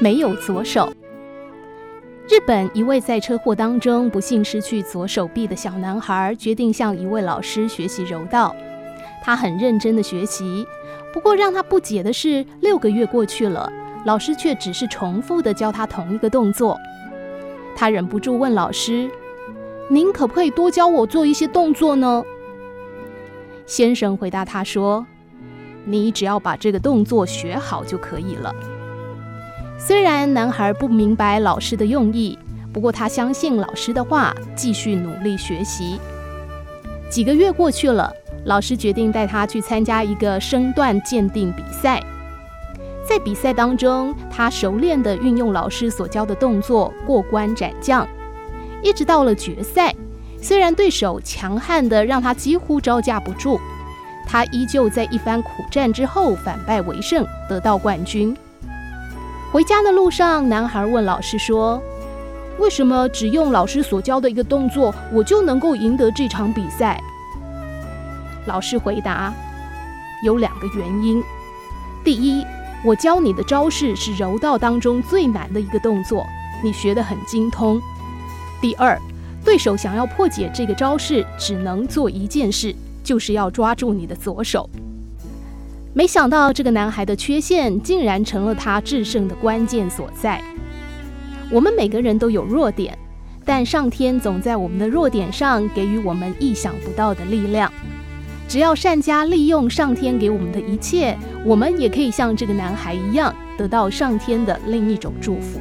没有左手。日本一位在车祸当中不幸失去左手臂的小男孩，决定向一位老师学习柔道。他很认真的学习，不过让他不解的是，六个月过去了，老师却只是重复的教他同一个动作。他忍不住问老师：“您可不可以多教我做一些动作呢？”先生回答他说：“你只要把这个动作学好就可以了。”虽然男孩不明白老师的用意，不过他相信老师的话，继续努力学习。几个月过去了，老师决定带他去参加一个身段鉴定比赛。在比赛当中，他熟练地运用老师所教的动作过关斩将，一直到了决赛。虽然对手强悍的让他几乎招架不住，他依旧在一番苦战之后反败为胜，得到冠军。回家的路上，男孩问老师说：“为什么只用老师所教的一个动作，我就能够赢得这场比赛？”老师回答：“有两个原因。第一，我教你的招式是柔道当中最难的一个动作，你学得很精通。第二，对手想要破解这个招式，只能做一件事，就是要抓住你的左手。”没想到这个男孩的缺陷竟然成了他制胜的关键所在。我们每个人都有弱点，但上天总在我们的弱点上给予我们意想不到的力量。只要善加利用上天给我们的一切，我们也可以像这个男孩一样，得到上天的另一种祝福。